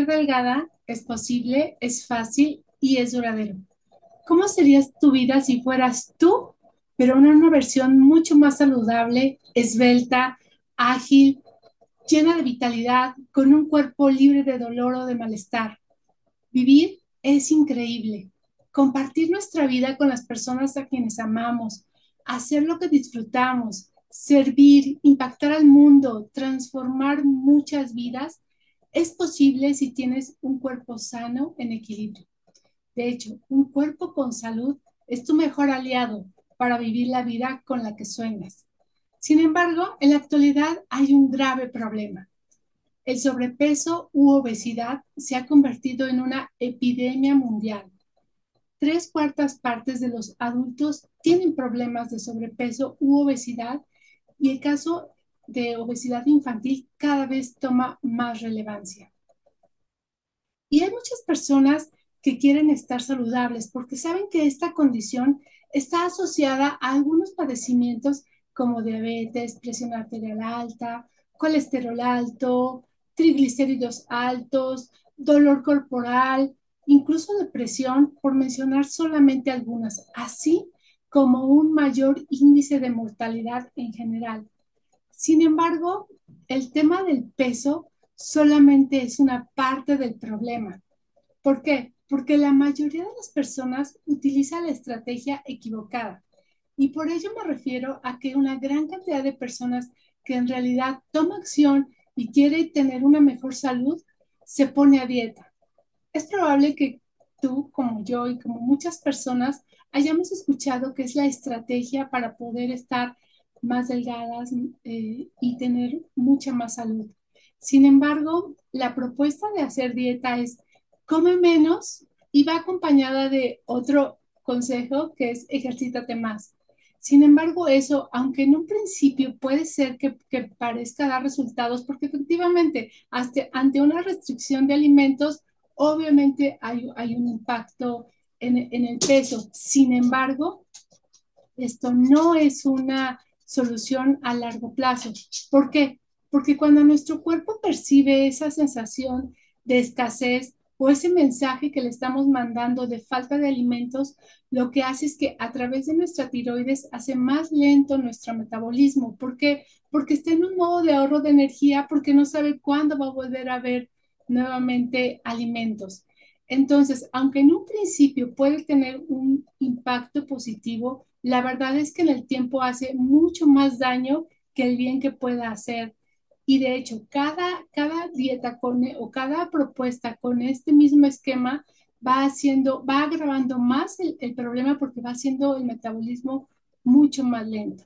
Delgada es posible, es fácil y es duradero. ¿Cómo sería tu vida si fueras tú, pero en una versión mucho más saludable, esbelta, ágil, llena de vitalidad, con un cuerpo libre de dolor o de malestar? Vivir es increíble. Compartir nuestra vida con las personas a quienes amamos, hacer lo que disfrutamos, servir, impactar al mundo, transformar muchas vidas, es posible si tienes un cuerpo sano en equilibrio. De hecho, un cuerpo con salud es tu mejor aliado para vivir la vida con la que sueñas. Sin embargo, en la actualidad hay un grave problema. El sobrepeso u obesidad se ha convertido en una epidemia mundial. Tres cuartas partes de los adultos tienen problemas de sobrepeso u obesidad y el caso de obesidad infantil cada vez toma más relevancia. Y hay muchas personas que quieren estar saludables porque saben que esta condición está asociada a algunos padecimientos como diabetes, presión arterial alta, colesterol alto, triglicéridos altos, dolor corporal, incluso depresión, por mencionar solamente algunas, así como un mayor índice de mortalidad en general. Sin embargo, el tema del peso solamente es una parte del problema. ¿Por qué? Porque la mayoría de las personas utiliza la estrategia equivocada. Y por ello me refiero a que una gran cantidad de personas que en realidad toma acción y quiere tener una mejor salud, se pone a dieta. Es probable que tú, como yo y como muchas personas, hayamos escuchado que es la estrategia para poder estar más delgadas eh, y tener mucha más salud. Sin embargo, la propuesta de hacer dieta es come menos y va acompañada de otro consejo que es ejercítate más. Sin embargo, eso, aunque en un principio puede ser que, parezca dar resultados, porque efectivamente hasta, ante una restricción de alimentos, obviamente hay, un impacto en, en el peso. Sin embargo, esto no es una solución a largo plazo. ¿Por qué? Porque cuando nuestro cuerpo percibe esa sensación de escasez, o ese mensaje que le estamos mandando de falta de alimentos, lo que hace es que a través de nuestra tiroides hace más lento nuestro metabolismo. ¿Por qué? Porque está en un modo de ahorro de energía, porque no sabe cuándo va a volver a haber nuevamente alimentos. Entonces, aunque en un principio puede tener un impacto positivo, la verdad es que en el tiempo hace mucho más daño que el bien que pueda hacer y de hecho, cada, cada dieta con, o cada propuesta con este mismo esquema va haciendo, va agravando más el, el problema porque va haciendo el metabolismo mucho más lento.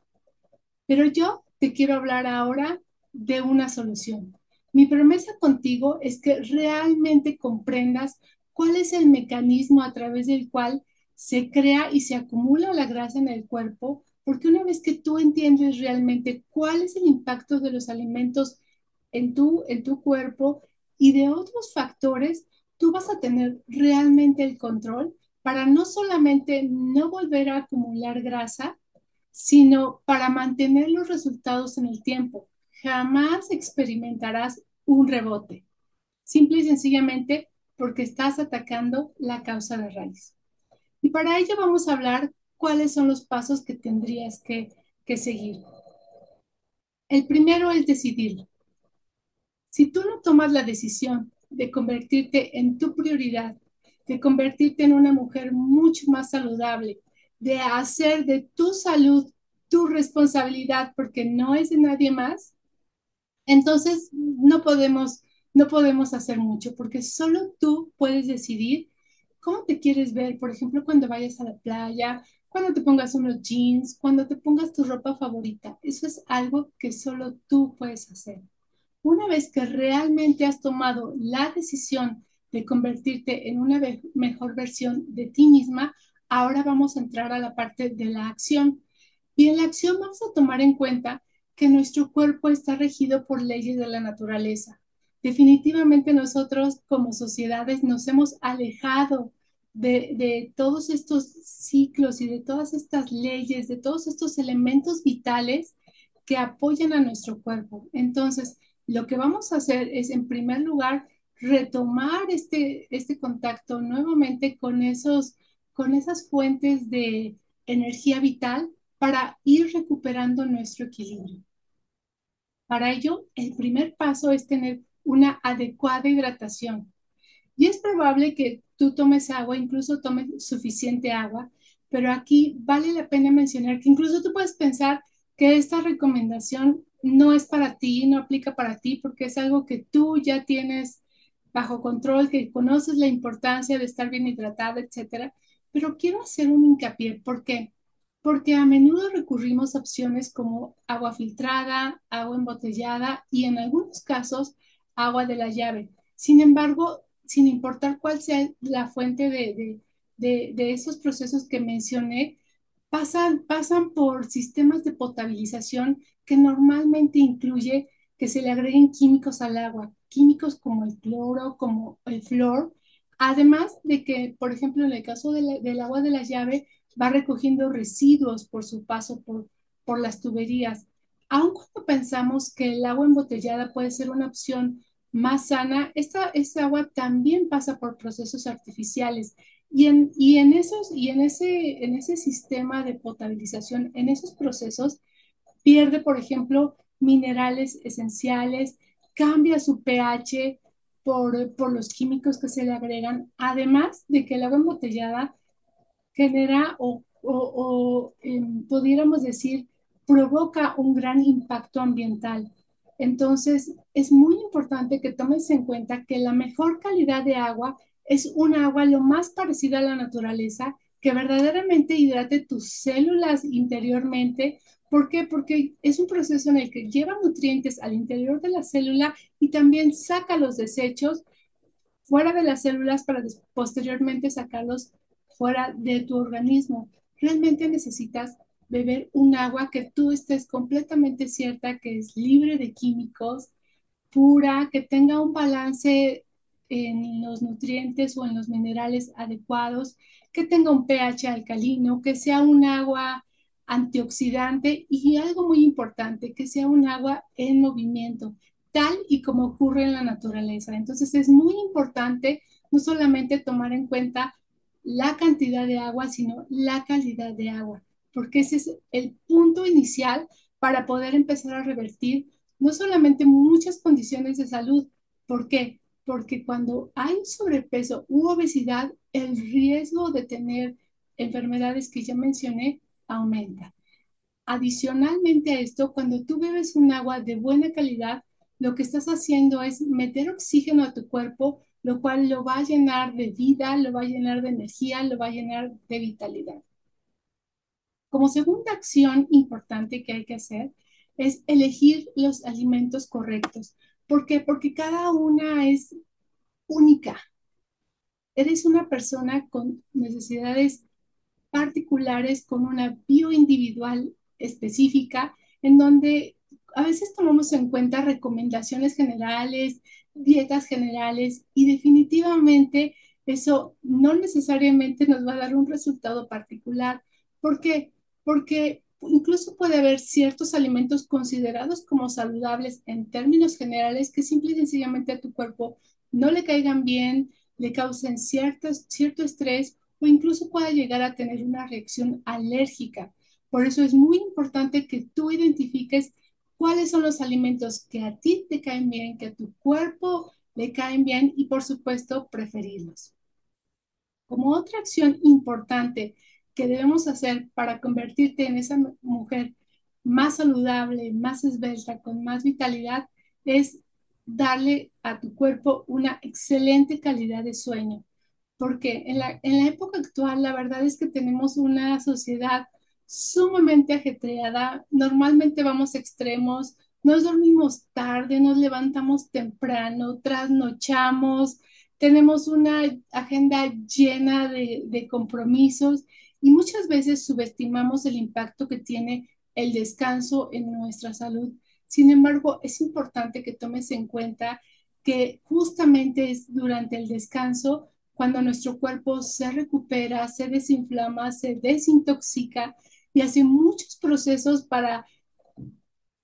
Pero yo te quiero hablar ahora de una solución. Mi promesa contigo es que realmente comprendas cuál es el mecanismo a través del cual se crea y se acumula la grasa en el cuerpo porque una vez que tú entiendes realmente cuál es el impacto de los alimentos en tu, en tu cuerpo y de otros factores, tú vas a tener realmente el control para no solamente no volver a acumular grasa, sino para mantener los resultados en el tiempo. Jamás experimentarás un rebote, simple y sencillamente porque estás atacando la causa de raíz. Y para ello vamos a hablar cuáles son los pasos que tendrías que, seguir. El primero es decidirlo. Si tú no tomas la decisión de convertirte en tu prioridad, de convertirte en una mujer mucho más saludable, de hacer de tu salud tu responsabilidad porque no es de nadie más, entonces no podemos no podemos hacer mucho porque solo tú puedes decidir cómo te quieres ver, por ejemplo, cuando vayas a la playa, cuando te pongas unos jeans, cuando te pongas tu ropa favorita. Eso es algo que solo tú puedes hacer. Una vez que realmente has tomado la decisión de convertirte en una mejor versión de ti misma, ahora vamos a entrar a la parte de la acción. Y en la acción vamos a tomar en cuenta que nuestro cuerpo está regido por leyes de la naturaleza. Definitivamente nosotros como sociedades nos hemos alejado de, todos estos ciclos y de todas estas leyes, de todos estos elementos vitales que apoyan a nuestro cuerpo. Entonces, lo que vamos a hacer es, en primer lugar, retomar este, este contacto nuevamente con, esos, con esas fuentes de energía vital para ir recuperando nuestro equilibrio. Para ello, el primer paso es tener una adecuada hidratación. Y es probable que tú tomes agua, incluso tomes suficiente agua, pero aquí vale la pena mencionar que incluso tú puedes pensar que esta recomendación no es para ti, no aplica para ti, porque es algo que tú ya tienes bajo control, que conoces la importancia de estar bien hidratada, etcétera. Pero quiero hacer un hincapié, ¿por qué? Porque a menudo recurrimos a opciones como agua filtrada, agua embotellada y en algunos casos agua de la llave. Sin embargo, sin importar cuál sea la fuente de, de, de esos procesos que mencioné, pasan, pasan por sistemas de potabilización que normalmente incluye que se le agreguen químicos al agua, químicos como el cloro, como el flor, además de que, por ejemplo, en el caso del agua de la llave, va recogiendo residuos por su paso por, por las tuberías. Aun cuando pensamos que el agua embotellada puede ser una opción más sana, esta, esta agua también pasa por procesos artificiales y en, y en, esos, y en, ese, en ese sistema de potabilización, en esos procesos, pierde, por ejemplo, minerales esenciales, cambia su pH por, por los químicos que se le agregan, además de que el agua embotellada genera o, o, eh, pudiéramos decir, provoca un gran impacto ambiental. Entonces, es muy importante que tomes en cuenta que la mejor calidad de agua es un agua lo más parecida a la naturaleza, que verdaderamente hidrate tus células interiormente. ¿Por qué? Porque es un proceso en el que lleva nutrientes al interior de la célula y también saca los desechos fuera de las células para posteriormente sacarlos fuera de tu organismo. Realmente necesitas beber un agua que tú estés completamente cierta que es libre de químicos, pura, que tenga un balance en los nutrientes o en los minerales adecuados, que tenga un pH alcalino, que sea un agua antioxidante y algo muy importante, que sea un agua en movimiento, tal y como ocurre en la naturaleza. Entonces es muy importante no solamente tomar en cuenta la cantidad de agua, sino la calidad de agua, porque ese es el punto inicial para poder empezar a revertir no solamente muchas condiciones de salud. ¿Por qué? porque cuando hay sobrepeso u obesidad, el riesgo de tener enfermedades que ya mencioné aumenta. Adicionalmente a esto, cuando tú bebes un agua de buena calidad, lo que estás haciendo es meter oxígeno a tu cuerpo, lo cual lo va a llenar de vida, lo va a llenar de energía, lo va a llenar de vitalidad. Como segunda acción importante que hay que hacer es elegir los alimentos correctos. ¿Por qué? Porque cada una es única. Eres una persona con necesidades particulares, con una bioindividual específica, en donde a veces tomamos en cuenta recomendaciones generales, dietas generales y definitivamente eso no necesariamente nos va a dar un resultado particular. ¿Por qué? Porque incluso puede haber ciertos alimentos considerados como saludables en términos generales que simple y sencillamente a tu cuerpo no le caigan bien, le causen cierto, cierto estrés o incluso pueda llegar a tener una reacción alérgica. Por eso es muy importante que tú identifiques cuáles son los alimentos que a ti te caen bien, que a tu cuerpo le caen bien y por supuesto preferirlos. Como otra acción importante que debemos hacer para convertirte en esa mujer más saludable, más esbelta, con más vitalidad, es darle a tu cuerpo una excelente calidad de sueño. Porque en la, en la época actual, la verdad es que tenemos una sociedad sumamente ajetreada. Normalmente vamos extremos, nos dormimos tarde, nos levantamos temprano, trasnochamos, tenemos una agenda llena de, de compromisos y muchas veces subestimamos el impacto que tiene el descanso en nuestra salud. Sin embargo, es importante que tomes en cuenta que justamente es durante el descanso cuando nuestro cuerpo se recupera, se desinflama, se desintoxica y hace muchos procesos para,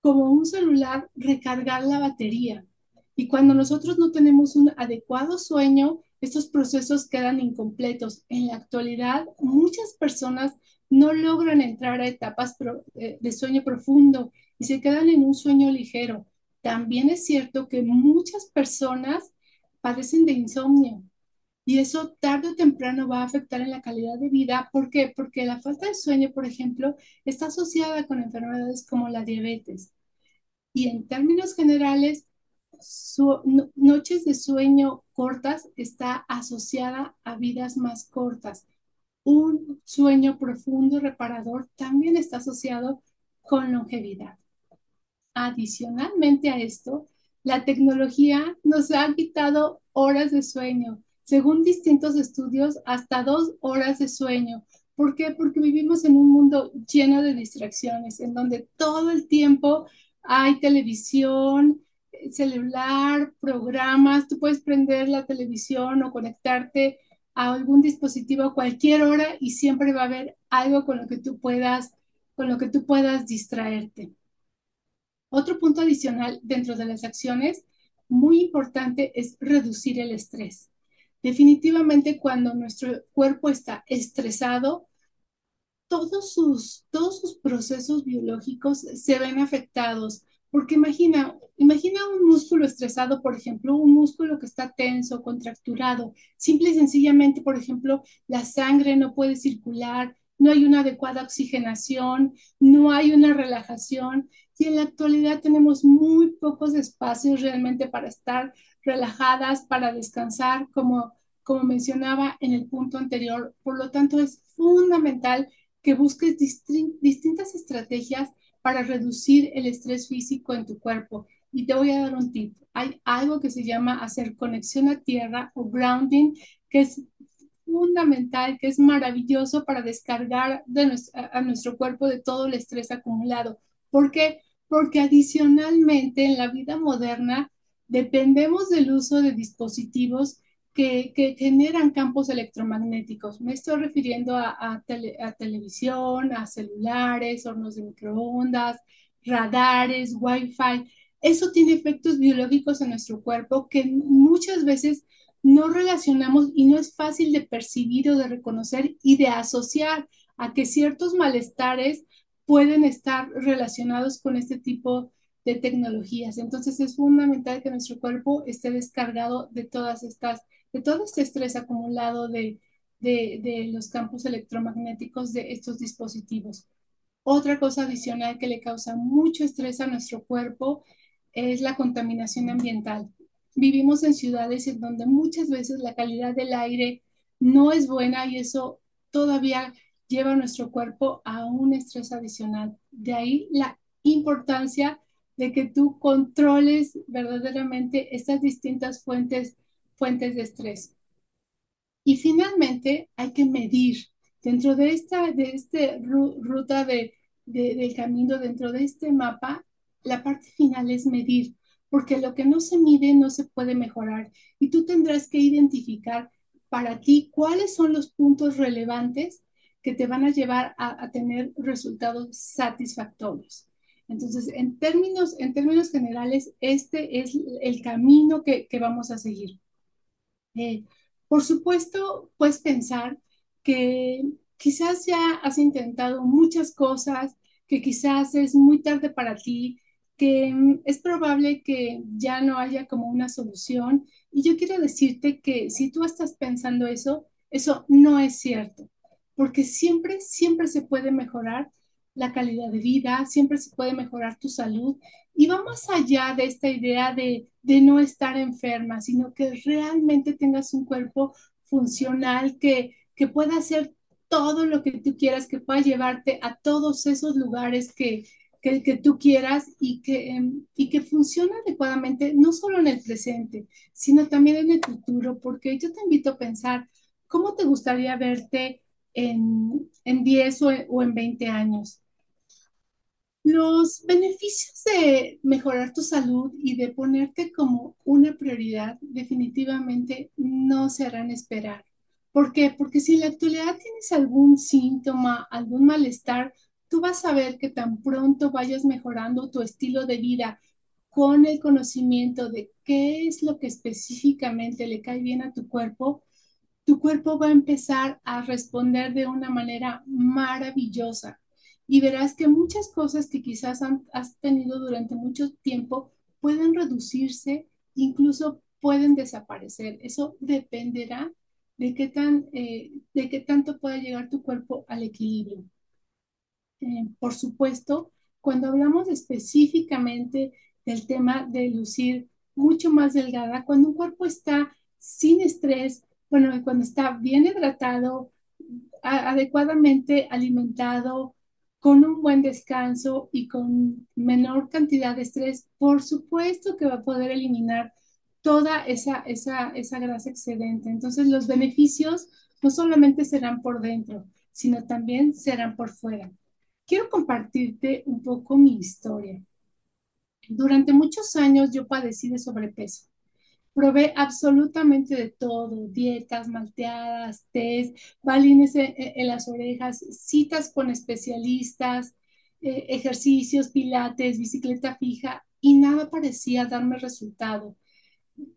como un celular, recargar la batería. Y cuando nosotros no tenemos un adecuado sueño, estos procesos quedan incompletos. En la actualidad, muchas personas no logran entrar a etapas eh, de sueño profundo y se quedan en un sueño ligero. También es cierto que muchas personas padecen de insomnio y eso tarde o temprano va a afectar en la calidad de vida. ¿Por qué? Porque la falta de sueño, por ejemplo, está asociada con enfermedades como la diabetes. Y en términos generales, noches de sueño cortas está asociada a vidas más cortas. Un sueño profundo reparador también está asociado con longevidad. Adicionalmente a esto, la tecnología nos ha quitado horas de sueño, según distintos estudios, hasta dos horas de sueño. ¿Por qué? Porque vivimos en un mundo lleno de distracciones, en donde todo el tiempo hay televisión, celular, programas, tú puedes prender la televisión o conectarte a algún dispositivo a cualquier hora y siempre va a haber algo con lo que tú puedas, con lo que tú puedas distraerte. Otro punto adicional dentro de las acciones muy importante es reducir el estrés. Definitivamente cuando nuestro cuerpo está estresado, todos sus, todos sus procesos biológicos se ven afectados. Porque imagina, imagina un músculo estresado, por ejemplo, un músculo que está tenso, contracturado. Simple y sencillamente, por ejemplo, la sangre no puede circular, no hay una adecuada oxigenación, no hay una relajación. Y en la actualidad tenemos muy pocos espacios realmente para estar relajadas, para descansar, como, como mencionaba en el punto anterior. Por lo tanto, es fundamental que busques distintas estrategias para reducir el estrés físico en tu cuerpo. Y te voy a dar un tip. Hay algo que se llama hacer conexión a tierra o grounding, que es fundamental, que es maravilloso para descargar de a nuestro cuerpo de todo el estrés acumulado. ¿Por qué? Porque adicionalmente en la vida moderna dependemos del uso de dispositivos que, generan campos electromagnéticos. Me estoy refiriendo a, televisión, a celulares, hornos de microondas, radares, wifi. Eso tiene efectos biológicos en nuestro cuerpo que muchas veces no relacionamos y no es fácil de percibir o de reconocer y de asociar a que ciertos malestares pueden estar relacionados con este tipo de tecnologías. Entonces es fundamental que nuestro cuerpo esté descargado de todas estas de todo este estrés acumulado de, de, los campos electromagnéticos de estos dispositivos. Otra cosa adicional que le causa mucho estrés a nuestro cuerpo es la contaminación ambiental. Vivimos en ciudades en donde muchas veces la calidad del aire no es buena y eso todavía lleva a nuestro cuerpo a un estrés adicional. De ahí la importancia de que tú controles verdaderamente estas distintas fuentes fuentes de estrés. Y finalmente hay que medir dentro de esta de este ruta de, del camino, dentro de este mapa, la parte final es medir, porque lo que no se mide no se puede mejorar. Y tú tendrás que identificar para ti cuáles son los puntos relevantes que te van a llevar a, tener resultados satisfactorios. Entonces, en términos, en términos generales, este es el camino que, vamos a seguir. Eh, por supuesto, puedes pensar que quizás ya has intentado muchas cosas, que quizás es muy tarde para ti, que mm, es probable que ya no haya como una solución. Y yo quiero decirte que si tú estás pensando eso, eso no es cierto, porque siempre, siempre se puede mejorar la calidad de vida, siempre se puede mejorar tu salud y va más allá de esta idea de, de no estar enferma, sino que realmente tengas un cuerpo funcional que, que pueda hacer todo lo que tú quieras, que pueda llevarte a todos esos lugares que, que, que tú quieras y que, em, y que funcione adecuadamente, no solo en el presente, sino también en el futuro, porque yo te invito a pensar, ¿cómo te gustaría verte en, en 10 o, o en 20 años? Los beneficios de mejorar tu salud y de ponerte como una prioridad definitivamente no se harán esperar. ¿Por qué? Porque si en la actualidad tienes algún síntoma, algún malestar, tú vas a ver que tan pronto vayas mejorando tu estilo de vida con el conocimiento de qué es lo que específicamente le cae bien a tu cuerpo, tu cuerpo va a empezar a responder de una manera maravillosa y verás que muchas cosas que quizás has tenido durante mucho tiempo pueden reducirse, incluso pueden desaparecer. Eso dependerá de qué, tan, eh, de qué tanto pueda llegar tu cuerpo al equilibrio. Eh, por supuesto, cuando hablamos específicamente del tema de lucir mucho más delgada, cuando un cuerpo está sin estrés, bueno, cuando está bien hidratado, adecuadamente alimentado, con un buen descanso y con menor cantidad de estrés, por supuesto que va a poder eliminar toda esa, esa, esa grasa excedente. Entonces, los beneficios no solamente serán por dentro, sino también serán por fuera. Quiero compartirte un poco mi historia. Durante muchos años yo padecí de sobrepeso. Probé absolutamente de todo, dietas, malteadas, test, balines en, las orejas, citas con especialistas, eh, ejercicios, pilates, bicicleta fija, y nada parecía darme resultado.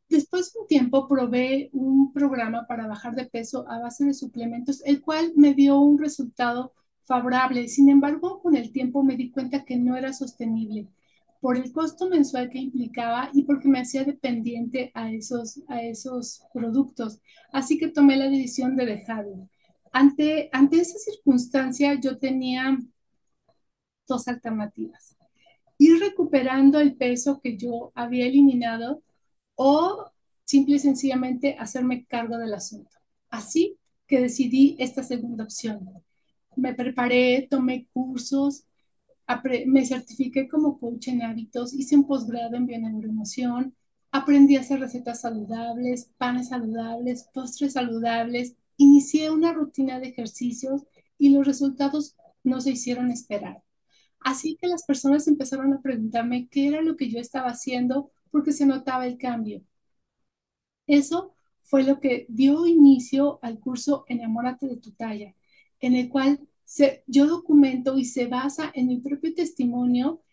Después de un tiempo probé un programa para bajar de peso a base de suplementos, el cual me dio un resultado favorable. Sin embargo, con el tiempo me di cuenta que no era sostenible por el costo mensual que implicaba y porque me hacía dependiente a esos, a esos productos. Así que tomé la decisión de dejarlo. Ante, ante esa circunstancia yo tenía dos alternativas. Ir recuperando el peso que yo había eliminado o simple y sencillamente hacerme cargo del asunto. Así que decidí esta segunda opción. Me preparé, tomé cursos, me certifiqué como coach en hábitos, hice un posgrado en bioneuroemoción, aprendí a hacer recetas saludables, panes saludables, postres saludables, inicié una rutina de ejercicios y los resultados no se hicieron esperar. Así que las personas empezaron a preguntarme qué era lo que yo estaba haciendo porque se notaba el cambio. Eso fue lo que dio inicio al curso Enamórate de tu talla, en el cual yo documento y se basa en mi propio testimonio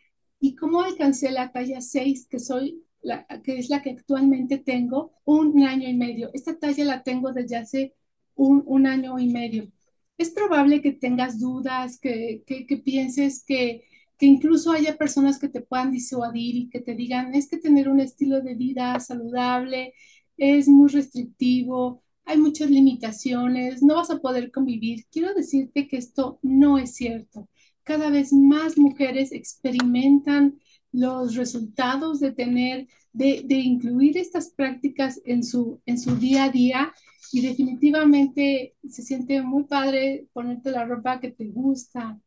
y cómo alcancé la talla 6, que, soy la, que es la que actualmente tengo, un año y medio. Esta talla la tengo desde hace un, un año y medio. Es probable que tengas dudas, que, que, que pienses que, que incluso haya personas que te puedan disuadir y que te digan, es que tener un estilo de vida saludable es muy restrictivo, hay muchas limitaciones, no vas a poder convivir. Quiero decirte que esto no es cierto. Cada vez más mujeres experimentan los resultados de tener, de, de incluir estas prácticas en su, en su día a día y definitivamente se siente muy padre ponerte la ropa que te gusta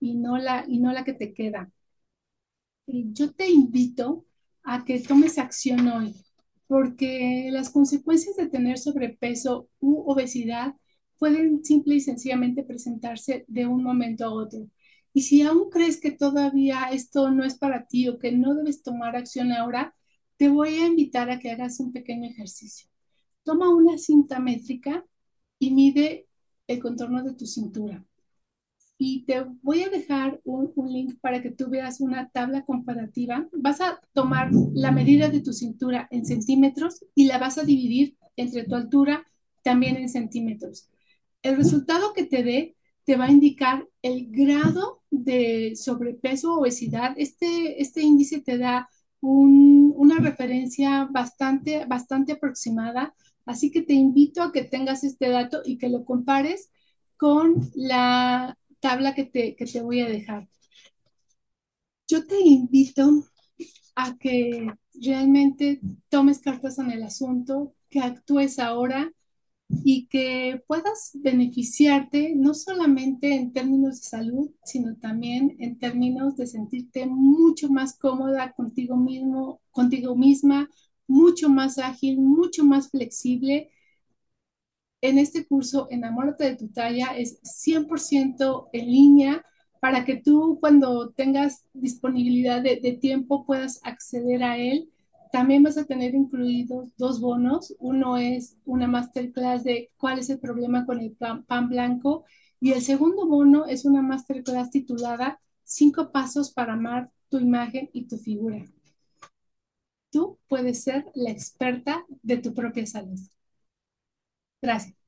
y no la, y no la que te queda. Eh, yo te invito a que tomes acción hoy porque las consecuencias de tener sobrepeso u obesidad pueden simple y sencillamente presentarse de un momento a otro. Y si aún crees que todavía esto no es para ti o que no debes tomar acción ahora, te voy a invitar a que hagas un pequeño ejercicio. Toma una cinta métrica y mide el contorno de tu cintura y te voy a dejar un, link para que tú veas una tabla comparativa. Vas a tomar la medida de tu cintura en centímetros y la vas a dividir entre tu altura también en centímetros. El resultado que te dé te va a indicar el grado de sobrepeso o obesidad. Este, este índice te da una referencia bastante, bastante aproximada, así que te invito a que tengas este dato y que lo compares con la tabla que te, que te voy a dejar. Yo te invito a que realmente tomes cartas en el asunto, que actúes ahora y que puedas beneficiarte no solamente en términos de salud, sino también en términos de sentirte mucho más cómoda contigo mismo, contigo misma, mucho más ágil, mucho más flexible en este curso Enamórate de tu talla es 100% en línea para que tú cuando tengas disponibilidad de, tiempo puedas acceder a él. También vas a tener incluidos dos bonos. Uno es una masterclass de cuál es el problema con el pan, pan blanco y el segundo bono es una masterclass titulada Cinco pasos para amar tu imagen y tu figura. tú puedes ser la experta de tu propia salud. Gracias.